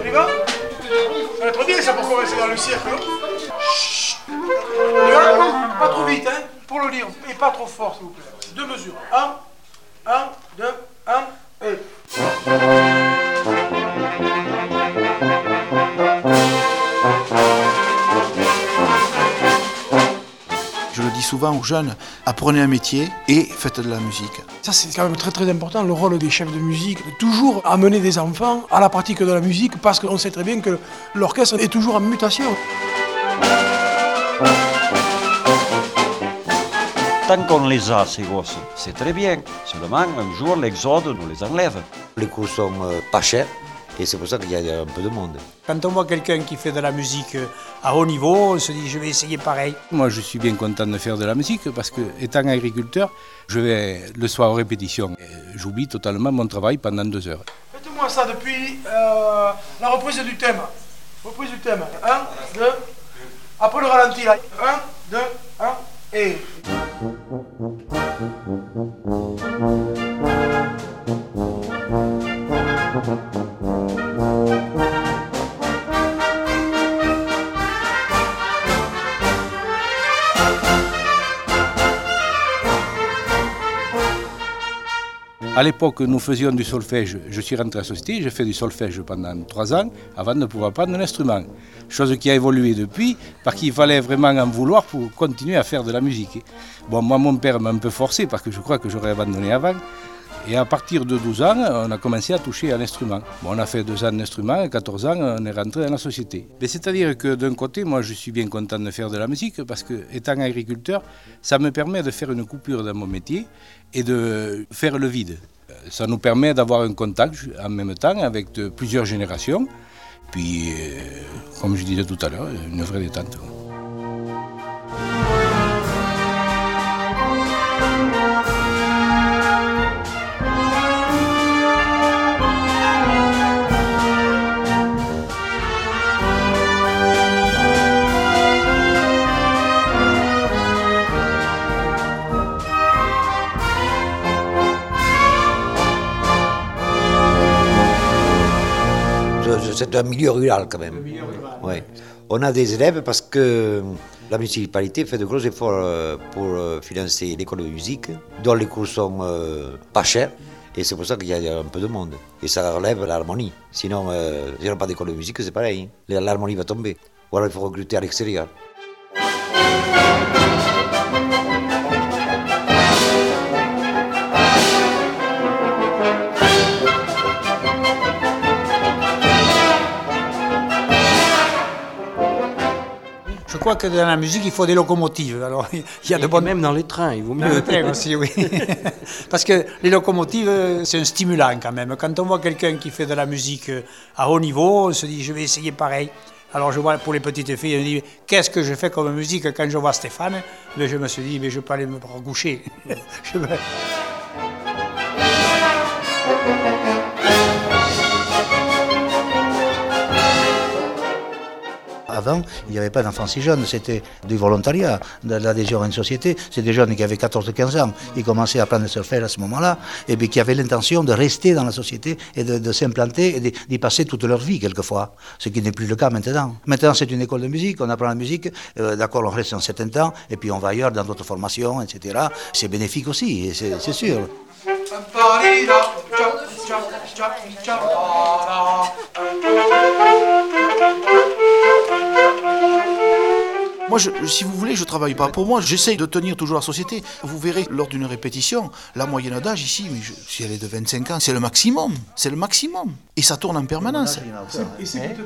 On y va? Ça va être bien ça pour commencer dans le cirque. Chut. Pas trop vite, hein, pour le lire. Et pas trop fort, s'il vous plaît. Deux mesures. Un, un, deux, souvent aux jeunes, apprenez un métier et faites de la musique. Ça, c'est quand même très très important, le rôle des chefs de musique, de toujours amener des enfants à la pratique de la musique, parce qu'on sait très bien que l'orchestre est toujours en mutation. Tant qu'on les a, ces gosses, c'est très bien. Seulement, un jour, l'exode nous les enlève. Les cours sont euh, pas chers et c'est pour ça qu'il y a un peu de monde. Quand on voit quelqu'un qui fait de la musique euh, à haut niveau, on se dit je vais essayer pareil. Moi, je suis bien content de faire de la musique parce que, étant agriculteur, je vais le soir aux répétitions. Et J'oublie totalement mon travail pendant deux heures. Faites-moi ça depuis euh, la reprise du thème. Reprise du thème. Un, deux. Après le ralenti là. Un, deux, un, et. À l'époque, nous faisions du solfège. Je suis rentré à la société, j'ai fait du solfège pendant trois ans avant de pouvoir prendre un instrument. Chose qui a évolué depuis, parce qu'il fallait vraiment en vouloir pour continuer à faire de la musique. Bon, moi, mon père m'a un peu forcé parce que je crois que j'aurais abandonné avant. Et à partir de 12 ans, on a commencé à toucher à l'instrument. Bon, on a fait deux ans d'instrument, et 14 ans, on est rentré dans la société. Mais c'est-à-dire que d'un côté, moi, je suis bien content de faire de la musique parce que, étant agriculteur, ça me permet de faire une coupure dans mon métier et de faire le vide. Euh, Ça nous permet d'avoir un contact en même temps avec plusieurs générations. Puis, euh, comme je disais tout à l'heure, une vraie détente. C'est un milieu rural quand même. Ouais. On a des élèves parce que la municipalité fait de gros efforts euh, pour euh, financer l'école de musique, dont les cours sont euh, pas chers. Et c'est pour ça qu'il y a un peu de monde. Et ça relève l'harmonie. Sinon, euh, s'il n'y a pas d'école de musique, c'est pareil. L'harmonie va tomber. Ou alors il faut recruter à l'extérieur. Je crois que dans la musique, il faut des locomotives. Alors, il y a de bonnes... même dans les trains, il vaut Dans le mieux. train aussi, oui. Parce que les locomotives, euh, c'est un stimulant quand même. Quand on voit quelqu'un qui fait de la musique euh, à haut niveau, on se dit je vais essayer pareil. Alors je vois pour les petites filles, je me dis qu'est-ce que je fais comme musique? Quand je vois Stéphane Mais je me suis dit mais je peux aller me recoucher. Je me- Avant, il n'y avait pas d'enfants si jeunes, c'était du volontariat, de l'adhésion à une société. C'est des jeunes qui avaient 14-15 ans, ils commençaient à apprendre solfège à ce moment-là, et puis qui avaient l'intention de rester dans la société et de, s'implanter et d'y passer toute leur vie quelquefois, ce qui n'est plus le cas maintenant. Maintenant, c'est une école de musique, on apprend la musique, euh, d'accord, on reste un certain temps, et puis on va ailleurs dans d'autres formations, etc. C'est bénéfique aussi, c'est sûr. Moi, je- si vous voulez, je travaille pas pour moi. J'essaye de tenir toujours la société. Vous verrez, lors d'une répétition, la moyenne d'âge ici, mais je- si elle est de 25 ans, c'est le maximum. C'est le maximum. Et ça tourne en permanence.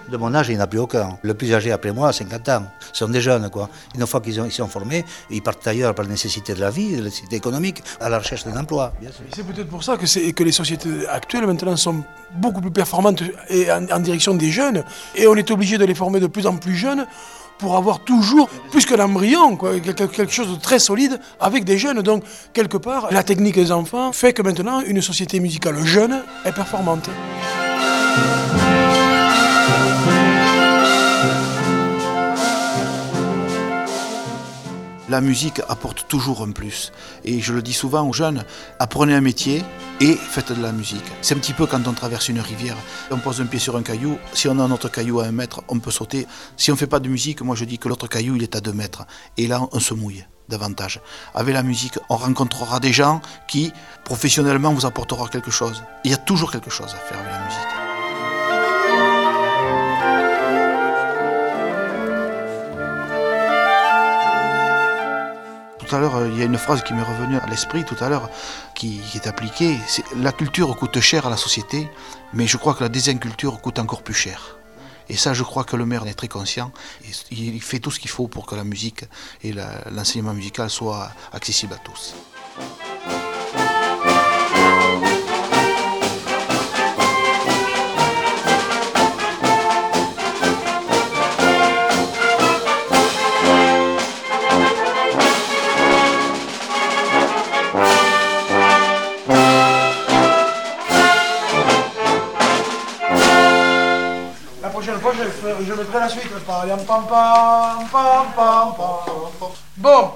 De mon âge, il n'y en a plus aucun. Le plus âgé après moi, 50 ans. Ce sont des jeunes, quoi. Une fois qu'ils ils sont formés, ils partent ailleurs par la nécessité de la vie, de la nécessité économique, à la recherche d'un emploi, C'est peut-être pour ça que, les sociétés actuelles maintenant sont beaucoup plus performantes et en, en direction des jeunes. Et on est obligé de les former de plus en plus jeunes pour avoir toujours, plus qu'un embryon, quoi, quelque chose de très solide avec des jeunes. Donc, quelque part, la technique des enfants fait que maintenant, une société musicale jeune est performante. La musique apporte toujours un plus. Et je le dis souvent aux jeunes, apprenez un métier et faites de la musique. C'est un petit peu quand on traverse une rivière, on pose un pied sur un caillou, si on a un autre caillou à un mètre, on peut sauter. Si on ne fait pas de musique, moi je dis que l'autre caillou, il est à deux mètres. Et là, on se mouille davantage. Avec la musique, on rencontrera des gens qui, professionnellement, vous apporteront quelque chose. Il y a toujours quelque chose à faire avec la musique. Tout à l'heure, euh, il y a une phrase qui m'est revenue à l'esprit tout à l'heure, qui, est appliquée. C'est la culture coûte cher à la société, mais je crois que la désinculture coûte encore plus cher. Et ça, je crois que le maire en est très conscient. Il fait tout ce qu'il faut pour que la musique et l'enseignement musical soient accessibles à tous. La prochaine fois, je, je mettrai la suite. Bon,